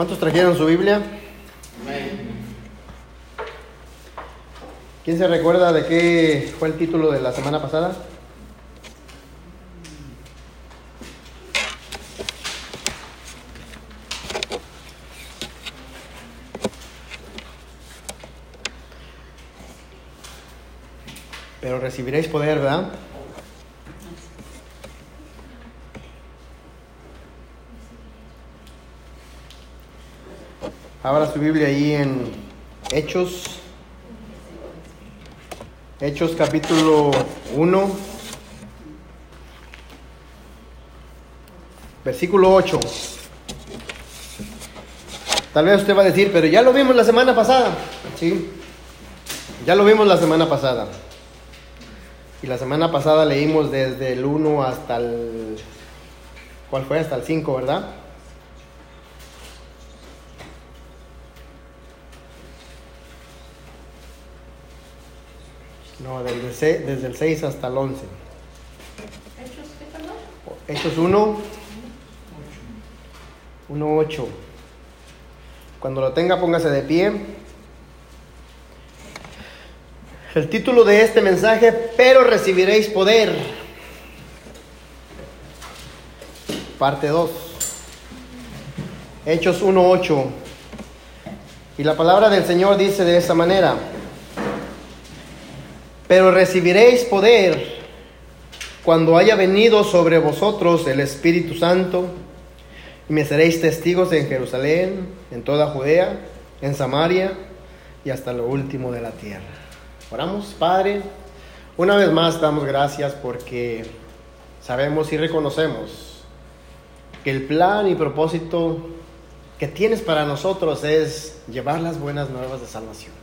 ¿Cuántos trajeron su Biblia? ¿Quién se recuerda de qué fue el título de la semana pasada? Pero recibiréis poder, ¿verdad? Abra su Biblia ahí en Hechos. Hechos capítulo 1. Versículo 8. Tal vez usted va a decir, pero ya lo vimos la semana pasada. Sí, ya lo vimos la semana pasada. Y la semana pasada leímos desde el 1 hasta el... ¿Cuál fue? Hasta el 5, ¿verdad? No, desde, desde el 6 hasta el 11. ¿Hechos qué, perdón? Hechos 1, 1, 8. Cuando lo tenga, póngase de pie. El título de este mensaje, pero recibiréis poder. Parte 2. Hechos 1, 8. Y la palabra del Señor dice de esta manera. Pero recibiréis poder cuando haya venido sobre vosotros el Espíritu Santo, y me seréis testigos en Jerusalén, en toda Judea, en Samaria y hasta lo último de la tierra. Oramos, Padre. Una vez más damos gracias porque sabemos y reconocemos que el plan y propósito que tienes para nosotros es llevar las buenas nuevas de salvación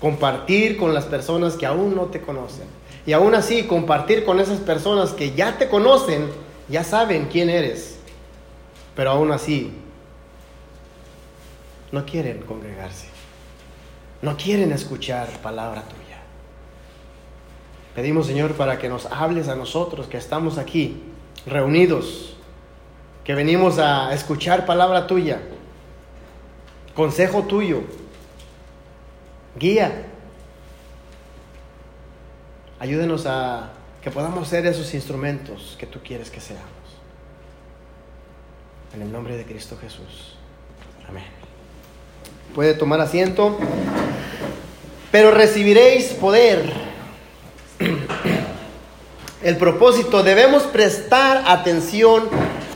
compartir con las personas que aún no te conocen. Y aún así, compartir con esas personas que ya te conocen, ya saben quién eres. Pero aún así, no quieren congregarse. No quieren escuchar palabra tuya. Pedimos, Señor, para que nos hables a nosotros que estamos aquí, reunidos, que venimos a escuchar palabra tuya, consejo tuyo guía. Ayúdenos a que podamos ser esos instrumentos que tú quieres que seamos. En el nombre de Cristo Jesús. Amén. Puede tomar asiento. Pero recibiréis poder. El propósito, debemos prestar atención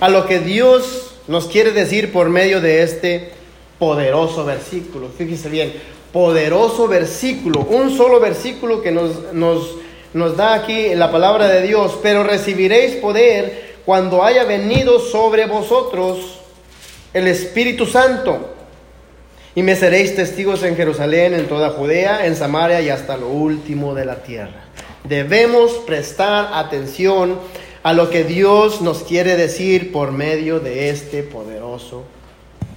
a lo que Dios nos quiere decir por medio de este poderoso versículo. Fíjese bien, poderoso versículo, un solo versículo que nos, nos, nos da aquí la palabra de Dios, pero recibiréis poder cuando haya venido sobre vosotros el Espíritu Santo. Y me seréis testigos en Jerusalén, en toda Judea, en Samaria y hasta lo último de la tierra. Debemos prestar atención a lo que Dios nos quiere decir por medio de este poderoso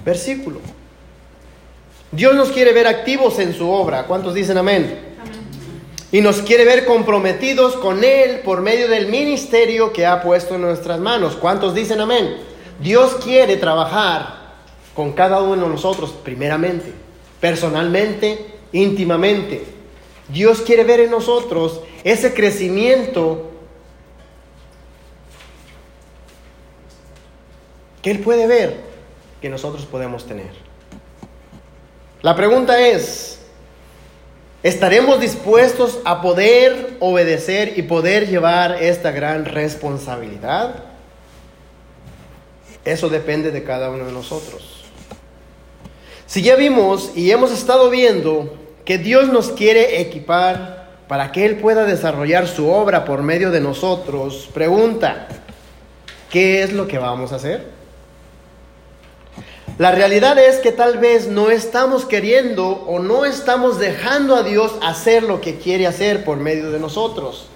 versículo. Dios nos quiere ver activos en su obra. ¿Cuántos dicen amén? Y nos quiere ver comprometidos con Él por medio del ministerio que ha puesto en nuestras manos. ¿Cuántos dicen amén? Dios quiere trabajar con cada uno de nosotros primeramente, personalmente, íntimamente. Dios quiere ver en nosotros ese crecimiento que Él puede ver que nosotros podemos tener. La pregunta es, ¿estaremos dispuestos a poder obedecer y poder llevar esta gran responsabilidad? Eso depende de cada uno de nosotros. Si ya vimos y hemos estado viendo que Dios nos quiere equipar para que Él pueda desarrollar su obra por medio de nosotros, pregunta, ¿qué es lo que vamos a hacer? La realidad es que tal vez no estamos queriendo o no estamos dejando a Dios hacer lo que quiere hacer por medio de nosotros.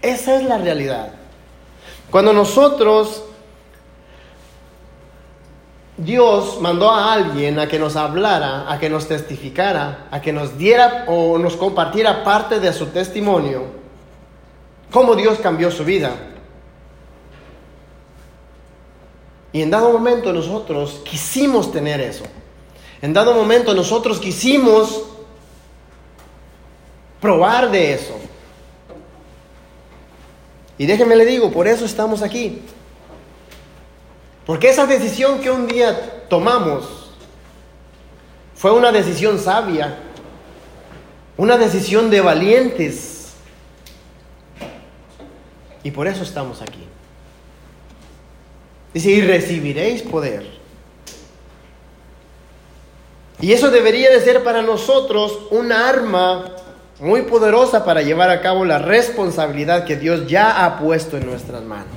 Esa es la realidad. Cuando nosotros, Dios mandó a alguien a que nos hablara, a que nos testificara, a que nos diera o nos compartiera parte de su testimonio, cómo Dios cambió su vida. Y en dado momento nosotros quisimos tener eso. En dado momento nosotros quisimos probar de eso. Y déjenme le digo, por eso estamos aquí. Porque esa decisión que un día tomamos fue una decisión sabia, una decisión de valientes. Y por eso estamos aquí. Dice, y recibiréis poder. Y eso debería de ser para nosotros una arma muy poderosa para llevar a cabo la responsabilidad que Dios ya ha puesto en nuestras manos.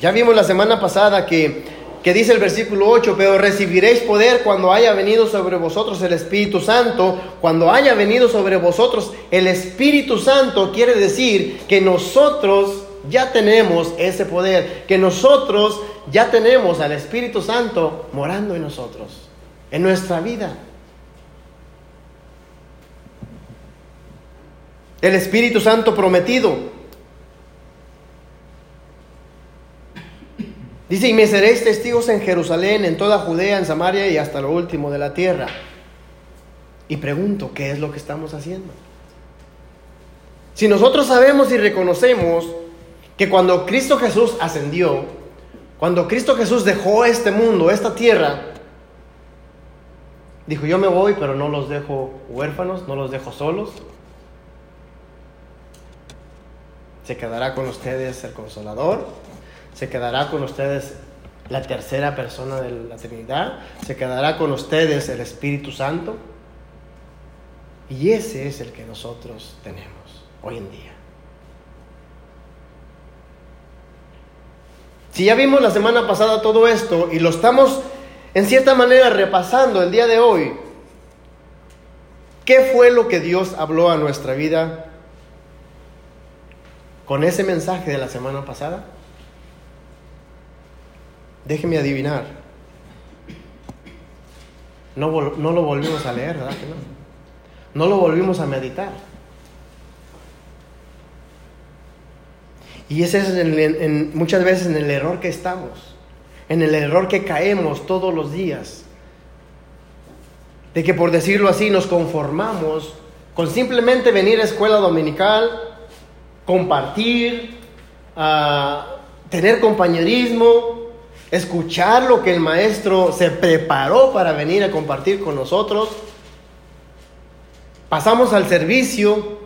Ya vimos la semana pasada que, que dice el versículo 8, pero recibiréis poder cuando haya venido sobre vosotros el Espíritu Santo. Cuando haya venido sobre vosotros el Espíritu Santo quiere decir que nosotros ya tenemos ese poder, que nosotros ya tenemos al Espíritu Santo morando en nosotros, en nuestra vida. el Espíritu Santo prometido. Dice, y me seréis testigos en Jerusalén, en toda Judea, en Samaria y hasta lo último de la tierra. Y pregunto, ¿qué es lo que estamos haciendo? Si nosotros sabemos y reconocemos que cuando Cristo Jesús ascendió, cuando Cristo Jesús dejó este mundo, esta tierra, dijo, yo me voy, pero no los dejo huérfanos, no los dejo solos, Se quedará con ustedes el consolador, se quedará con ustedes la tercera persona de la Trinidad, se quedará con ustedes el Espíritu Santo. Y ese es el que nosotros tenemos hoy en día. Si ya vimos la semana pasada todo esto y lo estamos en cierta manera repasando el día de hoy, ¿qué fue lo que Dios habló a nuestra vida con ese mensaje de la semana pasada? Déjeme adivinar. No, lo volvimos a leer, ¿verdad no? No lo volvimos a meditar. Y ese es muchas veces en el error que estamos, en el error que caemos todos los días. De que por decirlo así nos conformamos con simplemente venir a escuela dominical, compartir, tener compañerismo, escuchar lo que el maestro se preparó para venir a compartir con nosotros. Pasamos al servicio,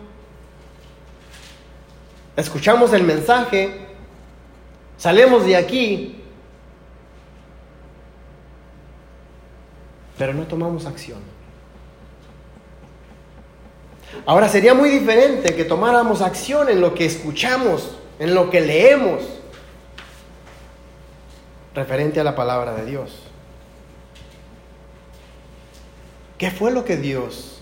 escuchamos el mensaje, salimos de aquí, pero no tomamos acción. Ahora sería muy diferente que tomáramos acción en lo que escuchamos, en lo que leemos, referente a la palabra de Dios. ¿Qué fue lo que Dios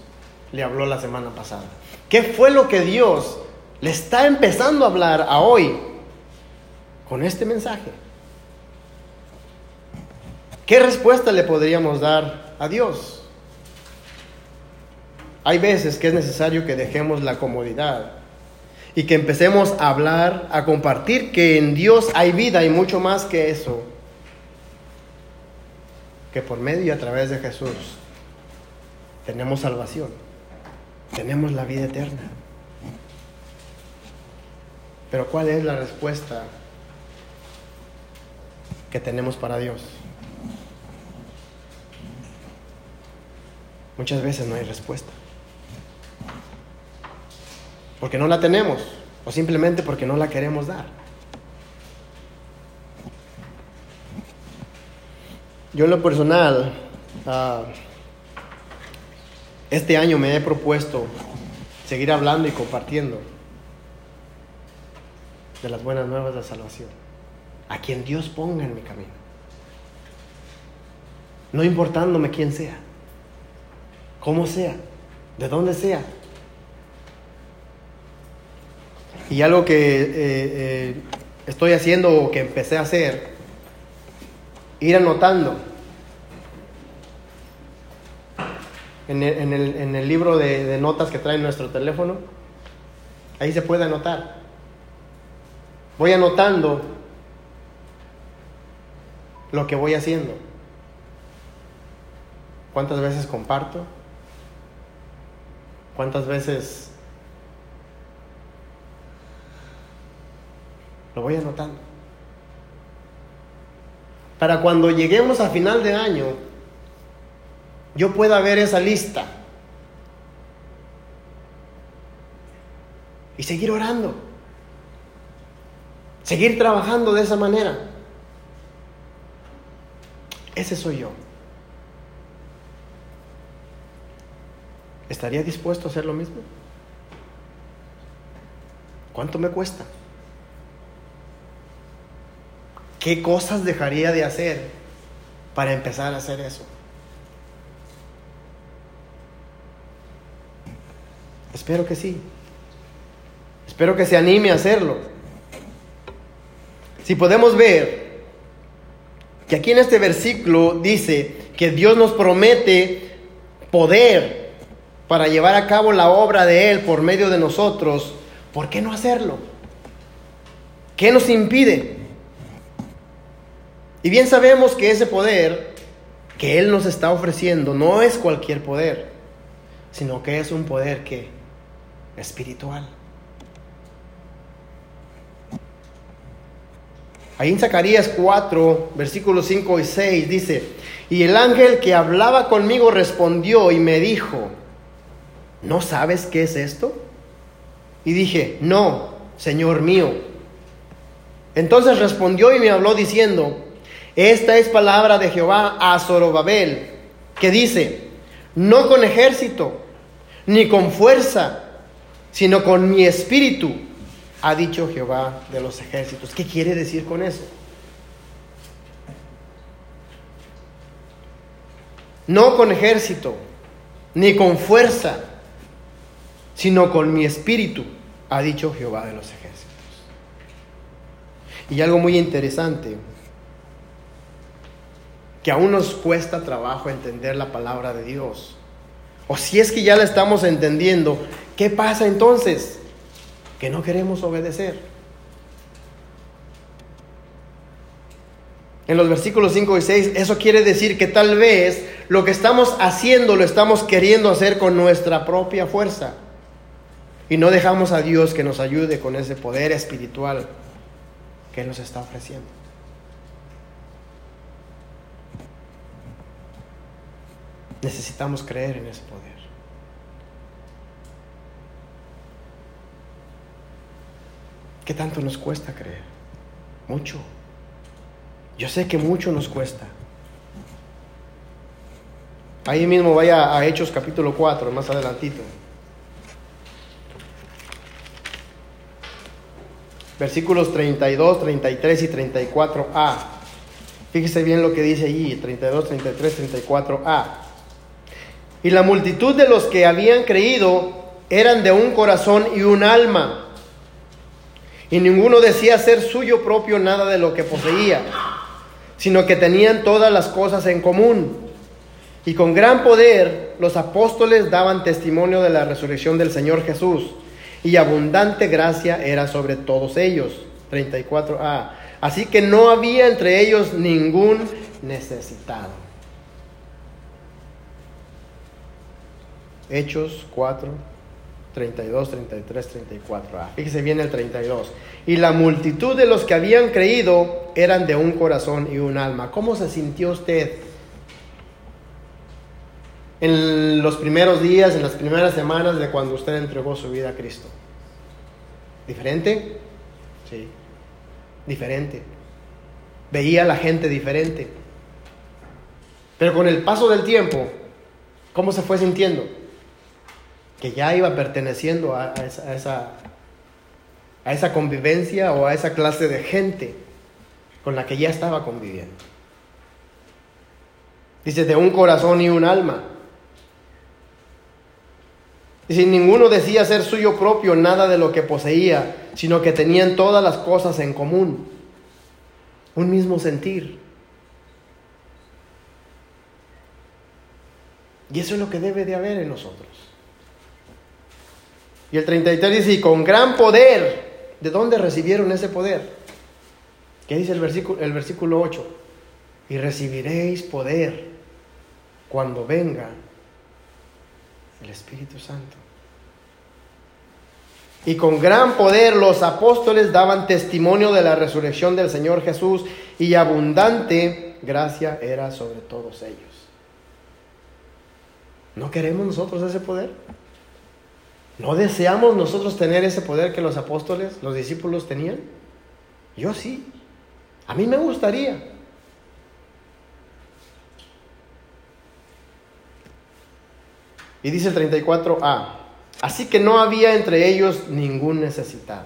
le habló la semana pasada? ¿Qué fue lo que Dios le está empezando a hablar a hoy con este mensaje? ¿Qué respuesta le podríamos dar a Dios? Hay veces que es necesario que dejemos la comodidad y que empecemos a hablar, a compartir que en Dios hay vida y mucho más que eso. Que por medio y a través de Jesús tenemos salvación, tenemos la vida eterna. Pero ¿cuál es la respuesta que tenemos para Dios? Muchas veces no hay respuesta porque no la tenemos o simplemente porque no la queremos dar. Yo en lo personal, ah, este año me he propuesto seguir hablando y compartiendo de las buenas nuevas de salvación, a quien Dios ponga en mi camino, no importándome quién sea, cómo sea, de dónde sea, Y algo que eh, eh, estoy haciendo o que empecé a hacer, ir anotando. En el, libro de, de, notas que trae nuestro teléfono, ahí se puede anotar. Voy anotando lo que voy haciendo. ¿Cuántas veces comparto? ¿Cuántas veces lo voy anotando? Para cuando lleguemos a final de año, yo pueda ver esa lista y seguir orando, seguir trabajando de esa manera. Ese soy yo. ¿Estaría dispuesto a hacer lo mismo? ¿Cuánto me cuesta? ¿Qué cosas dejaría de hacer para empezar a hacer eso? Espero que sí. Espero que se anime a hacerlo. Si podemos ver que aquí en este versículo dice que Dios nos promete poder para llevar a cabo la obra de Él por medio de nosotros, ¿por qué no hacerlo? ¿Qué nos impide? Y bien sabemos que ese poder que Él nos está ofreciendo no es cualquier poder, sino que es un poder que espiritual. Ahí en Zacarías 4, versículos 5 y 6 dice, y el ángel que hablaba conmigo respondió y me dijo, ¿no sabes qué es esto? Y dije, no, Señor mío. Entonces respondió y me habló diciendo, esta es palabra de Jehová a Zorobabel, que dice, no con ejército, ni con fuerza, sino con mi espíritu, ha dicho Jehová de los ejércitos. ¿Qué quiere decir con eso? No con ejército, ni con fuerza, sino con mi espíritu, ha dicho Jehová de los ejércitos. Y algo muy interesante, que aún nos cuesta trabajo entender la palabra de Dios. O si es que ya la estamos entendiendo, ¿qué pasa entonces? Que no queremos obedecer. En los versículos 5 y 6, eso quiere decir que tal vez lo que estamos haciendo lo estamos queriendo hacer con nuestra propia fuerza. Y no dejamos a Dios que nos ayude con ese poder espiritual que nos está ofreciendo. Necesitamos creer en ese poder. ¿Qué tanto nos cuesta creer? Mucho. Yo sé que mucho nos cuesta. Ahí mismo vaya a Hechos capítulo 4, más adelantito. Versículos 32, 33 y 34a. Fíjese bien lo que dice allí, 32, 33, 34a. Y la multitud de los que habían creído eran de un corazón y un alma y ninguno decía ser suyo propio nada de lo que poseía, sino que tenían todas las cosas en común. Y con gran poder los apóstoles daban testimonio de la resurrección del Señor Jesús, y abundante gracia era sobre todos ellos. 34a. Así que no había entre ellos ningún necesitado. Hechos 4, 32, 33, 34. Ah, fíjese bien el 32. Y la multitud de los que habían creído eran de un corazón y un alma. ¿Cómo se sintió usted en los primeros días, en las primeras semanas de cuando usted entregó su vida a Cristo? ¿Diferente? Sí, diferente. Veía a la gente diferente. Pero con el paso del tiempo, ¿cómo se fue sintiendo? Que ya iba perteneciendo a, esa, a esa convivencia o a esa clase de gente con la que ya estaba conviviendo. Dice, de un corazón y un alma. Y si ninguno decía ser suyo propio nada de lo que poseía, sino que tenían todas las cosas en común. Un mismo sentir. Y eso es lo que debe de haber en nosotros. Y el 33 dice, y con gran poder, ¿de dónde recibieron ese poder? ¿Qué dice el versículo, el versículo 8? Y recibiréis poder cuando venga el Espíritu Santo. Y con gran poder los apóstoles daban testimonio de la resurrección del Señor Jesús y abundante gracia era sobre todos ellos. ¿No queremos nosotros ese poder? ¿No deseamos nosotros tener ese poder que los apóstoles, los discípulos tenían? Yo sí. A mí me gustaría. Y dice el 34a, así que no había entre ellos ningún necesitado.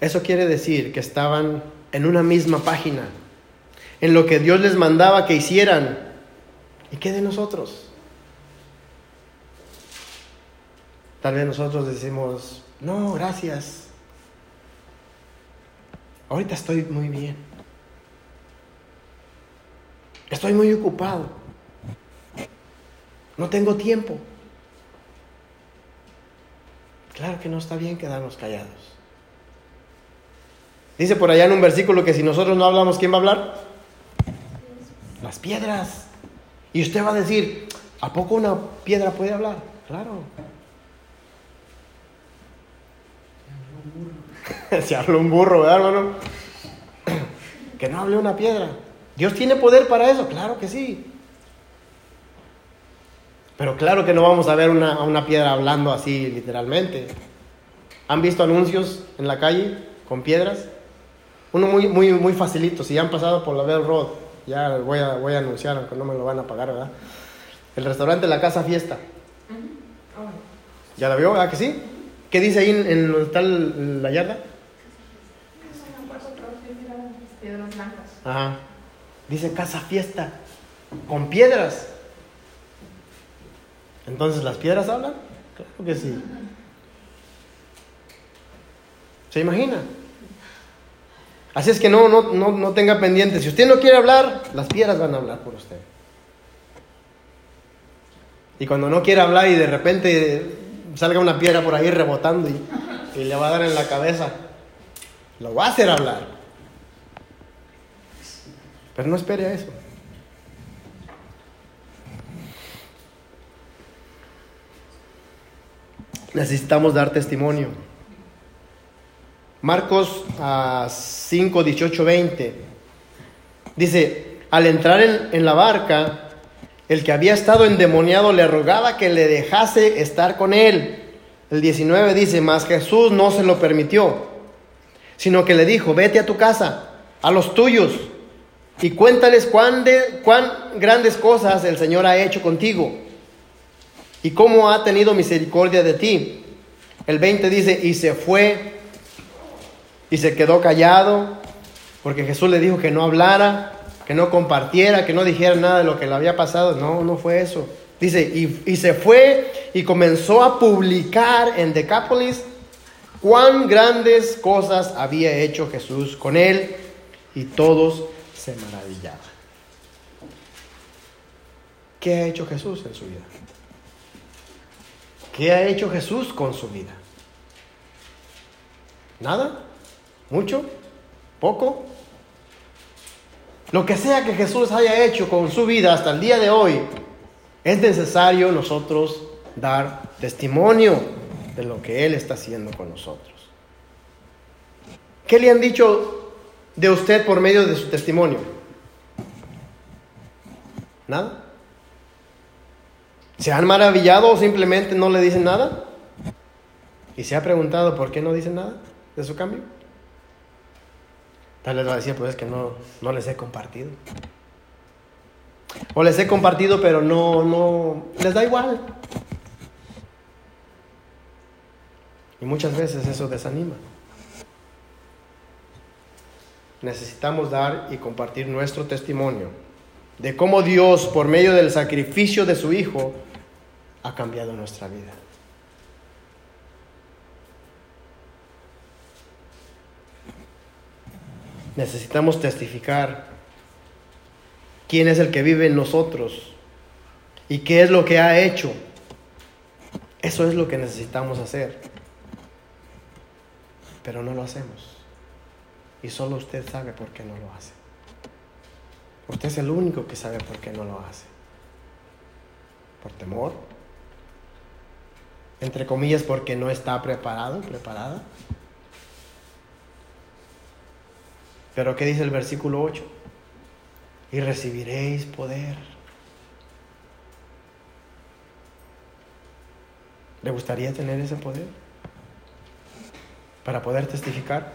Eso quiere decir que estaban en una misma página, en lo que Dios les mandaba que hicieran. ¿Y qué de nosotros? Tal vez nosotros decimos, no, gracias. Ahorita estoy muy bien. Estoy muy ocupado. No tengo tiempo. Claro que no está bien quedarnos callados. Dice por allá en un versículo que si nosotros no hablamos, ¿quién va a hablar? Las piedras. Y usted va a decir, ¿a poco una piedra puede hablar? Claro. Se habló un burro, ¿verdad, hermano? Que no hable una piedra. ¿Dios tiene poder para eso? Claro que sí. Pero claro que no vamos a ver una, a una piedra hablando así literalmente. ¿Han visto anuncios en la calle con piedras? Uno muy, muy, muy facilito. Si han pasado por la Bell Road, ya voy a, voy a anunciar, aunque no me lo van a pagar, ¿verdad? El restaurante La Casa Fiesta. ¿Ya la vio? ¿verdad que sí? ¿Qué dice ahí en, en donde está el- la yarda? Piedras blancas. Ajá. Dice casa fiesta. Con piedras. Entonces, ¿las piedras hablan? Claro que sí. ¿Se imagina? Así es que no, no, no, no tenga pendiente. Si usted no quiere hablar, las piedras van a hablar por usted. Y cuando no quiere hablar y de repente salga una piedra por ahí rebotando y, y le va a dar en la cabeza, lo va a hacer hablar. Pero no espere a eso. Necesitamos dar testimonio. Marcos ah, 5, 18, 20. Dice, al entrar en, en la barca, el que había estado endemoniado le rogaba que le dejase estar con él. El 19 dice, mas Jesús no se lo permitió, sino que le dijo, vete a tu casa, a los tuyos, y cuéntales cuán, de- cuán grandes cosas el Señor ha hecho contigo y cómo ha tenido misericordia de ti. El 20 dice, y se fue y se quedó callado, porque Jesús le dijo que no hablara, que no compartiera, que no dijera nada de lo que le había pasado. No, no fue eso. Dice, y, se fue y comenzó a publicar en Decápolis cuán grandes cosas había hecho Jesús con él, y todos se maravillaban. ¿Qué ha hecho Jesús en su vida? ¿Qué ha hecho Jesús con su vida? ¿Nada? ¿Mucho? ¿Poco? Lo que sea que Jesús haya hecho con su vida hasta el día de hoy, es necesario nosotros dar testimonio de lo que Él está haciendo con nosotros. ¿Qué le han dicho de usted por medio de su testimonio? ¿Nada? ¿Se han maravillado o simplemente no le dicen nada? ¿Y se ha preguntado por qué no dicen nada de su cambio? Tal vez va a decir, pues es que no, no les he compartido. O les he compartido, pero no, no, les da igual. Y muchas veces eso desanima. Necesitamos dar y compartir nuestro testimonio de cómo Dios, por medio del sacrificio de su Hijo, ha cambiado nuestra vida. Necesitamos testificar quién es el que vive en nosotros y qué es lo que ha hecho. Eso es lo que necesitamos hacer. Pero no lo hacemos. Y solo usted sabe por qué no lo hace. Usted es el único que sabe por qué no lo hace. Por temor. Entre comillas, porque no está preparado, preparada. Pero ¿qué dice el versículo 8? Y recibiréis poder. ¿Le gustaría tener ese poder? Para poder testificar.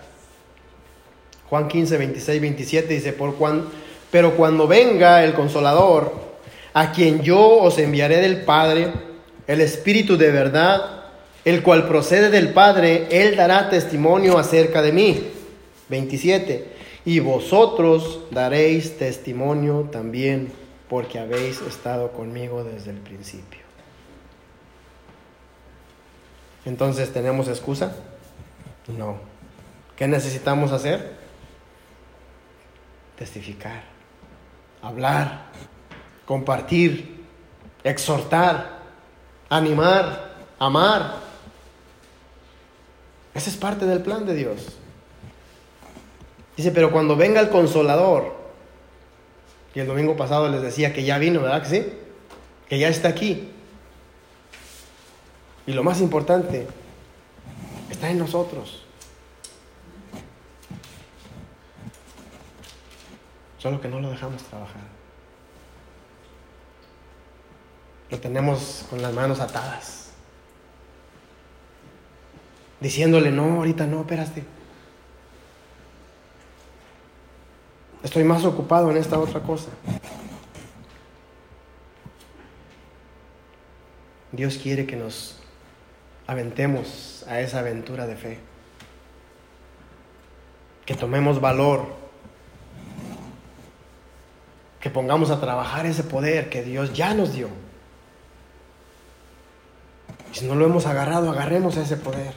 Juan 15, 26, 27 dice, por cuan, pero cuando venga el consolador, a quien yo os enviaré del Padre, el Espíritu de verdad, el cual procede del Padre, Él dará testimonio acerca de mí. 27. Y vosotros daréis testimonio también, porque habéis estado conmigo desde el principio. Entonces, ¿tenemos excusa? No. ¿Qué necesitamos hacer? Testificar, hablar, compartir, exhortar, animar, amar. Ese es parte del plan de Dios. Dice, pero cuando venga el consolador, y el domingo pasado les decía que ya vino, ¿verdad que sí? Que ya está aquí. Y lo más importante, está en nosotros. Solo que no lo dejamos trabajar. Lo tenemos con las manos atadas. Diciéndole, no, ahorita no, espérate. Estoy más ocupado en esta otra cosa. Dios quiere que nos aventemos a esa aventura de fe. Que tomemos valor. Que pongamos a trabajar ese poder que Dios ya nos dio. Y si no lo hemos agarrado, agarremos ese poder.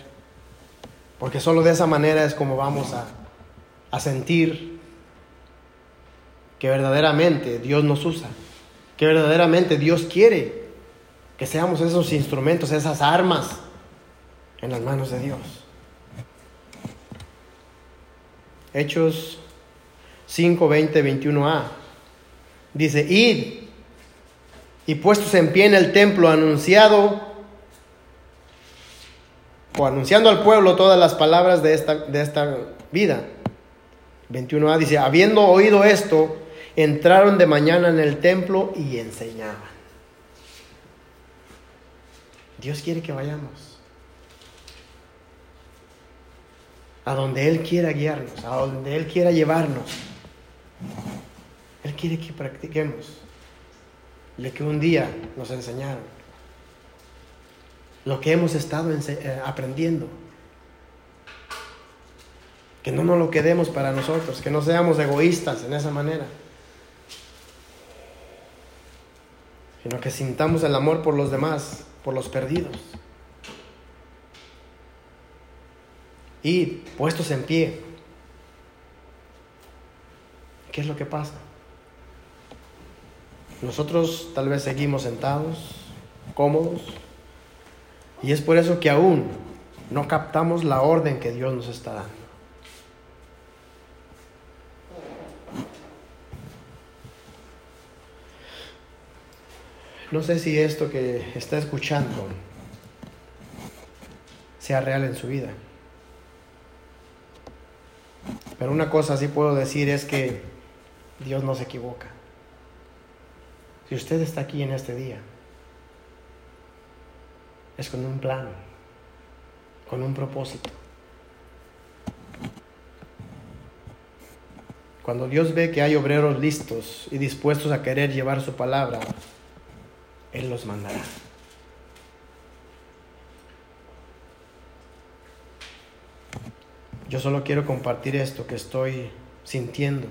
Porque solo de esa manera es como vamos a, a sentir que verdaderamente Dios nos usa. Que verdaderamente Dios quiere que seamos esos instrumentos, esas armas en las manos de Dios. Hechos 5, 20, 21a. Dice, id y puestos en pie en el templo, anunciado o anunciando al pueblo todas las palabras de esta, de esta vida. 21a dice, habiendo oído esto, entraron de mañana en el templo y enseñaban. Dios quiere que vayamos. a donde Él quiera guiarnos, a donde Él quiera llevarnos. Él quiere que practiquemos lo que un día nos enseñaron, lo que hemos estado eh, aprendiendo. Que no nos lo quedemos para nosotros, que no seamos egoístas en esa manera, sino que sintamos el amor por los demás, por los perdidos. y puestos en pie. ¿Qué es lo que pasa? Nosotros tal vez seguimos sentados, cómodos, y es por eso que aún no captamos la orden que Dios nos está dando. No sé si esto que está escuchando sea real en su vida. Pero una cosa sí puedo decir es que Dios no se equivoca. Si usted está aquí en este día, es con un plan, con un propósito. Cuando Dios ve que hay obreros listos y dispuestos a querer llevar su palabra, Él los mandará. Yo solo quiero compartir esto que estoy sintiendo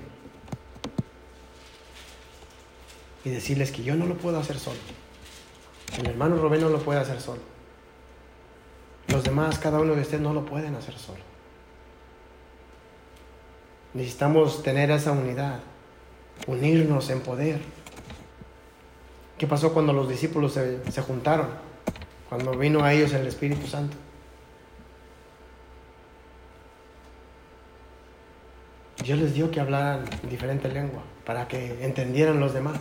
y decirles que yo no lo puedo hacer solo. El hermano Rubén no lo puede hacer solo. Los demás, cada uno de ustedes no lo pueden hacer solo. Necesitamos tener esa unidad, unirnos en poder. ¿Qué pasó cuando los discípulos se, se juntaron? Cuando vino a ellos el Espíritu Santo. Dios les dio que hablaran diferente lengua para que entendieran los demás.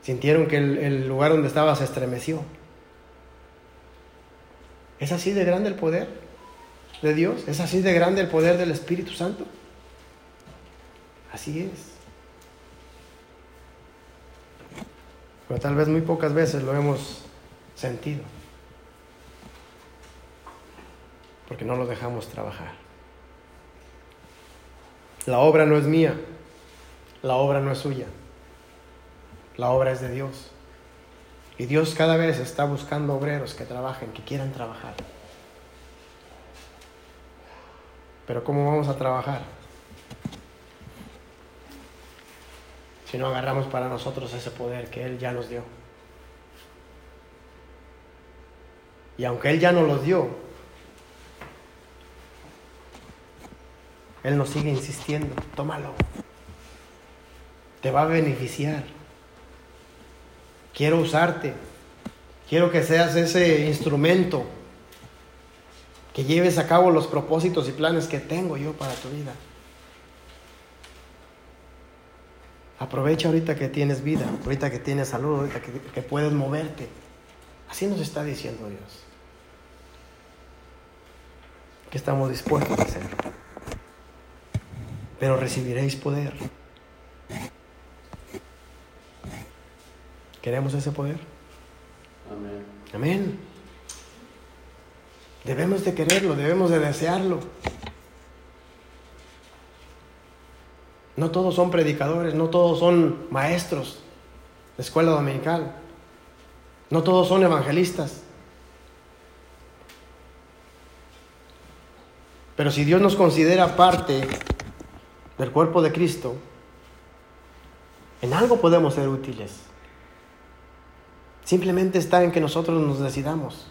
Sintieron que el, el lugar donde estaba se estremeció. ¿Es así de grande el poder de Dios? ¿Es así de grande el poder del Espíritu Santo? Así es. Pero tal vez muy pocas veces lo hemos sentido. Porque no lo dejamos trabajar. La obra no es mía. La obra no es suya. La obra es de Dios. Y Dios cada vez está buscando obreros que trabajen, que quieran trabajar. Pero ¿cómo vamos a trabajar? Si no agarramos para nosotros ese poder que Él ya nos dio. Y aunque Él ya nos los dio, Él nos sigue insistiendo, tómalo. Te va a beneficiar. Quiero usarte. Quiero que seas ese instrumento que lleves a cabo los propósitos y planes que tengo yo para tu vida. Aprovecha ahorita que tienes vida, ahorita que tienes salud, ahorita que, que puedes moverte. Así nos está diciendo Dios. Que estamos dispuestos a hacer. Pero recibiréis poder. ¿Queremos ese poder? Amén. Amén. Debemos de quererlo, debemos de desearlo. No todos son predicadores, no todos son maestros de escuela dominical, no todos son evangelistas. Pero si Dios nos considera parte del cuerpo de Cristo, en algo podemos ser útiles. Simplemente está en que nosotros nos decidamos.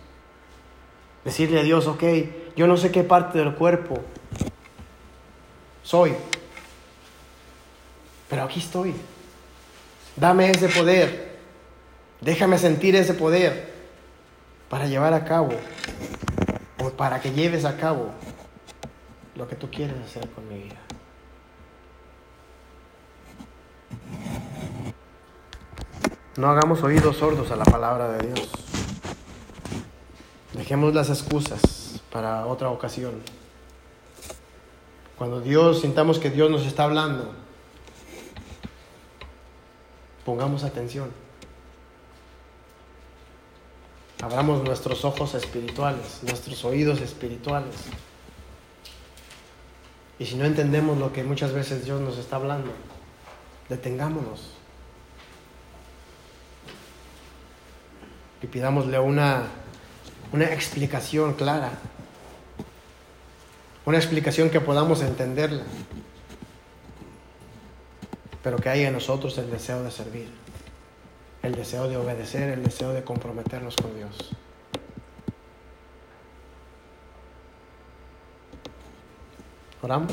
Decirle a Dios, ok, yo no sé qué parte del cuerpo soy, pero aquí estoy. Dame ese poder. Déjame sentir ese poder para llevar a cabo o para que lleves a cabo lo que tú quieres hacer con mi vida. No hagamos oídos sordos a la palabra de Dios. Dejemos las excusas para otra ocasión. Cuando Dios sintamos que Dios nos está hablando, pongamos atención. Abramos nuestros ojos espirituales, nuestros oídos espirituales. Y si no entendemos lo que muchas veces Dios nos está hablando, detengámonos. Y pidámosle una, una explicación clara. Una explicación que podamos entenderla. Pero que haya en nosotros el deseo de servir. El deseo de obedecer, el deseo de comprometernos con Dios. Oramos.